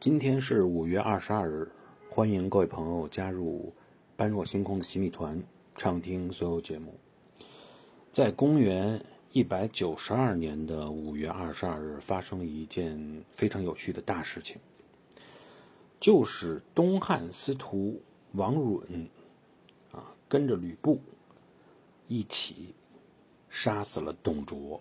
今天是五月二十二日，欢迎各位朋友加入般若星空的洗米团，畅听所有节目。在公元一百九十二年的五月二十二日，发生了一件非常有趣的大事情，就是东汉司徒王允啊，跟着吕布一起杀死了董卓。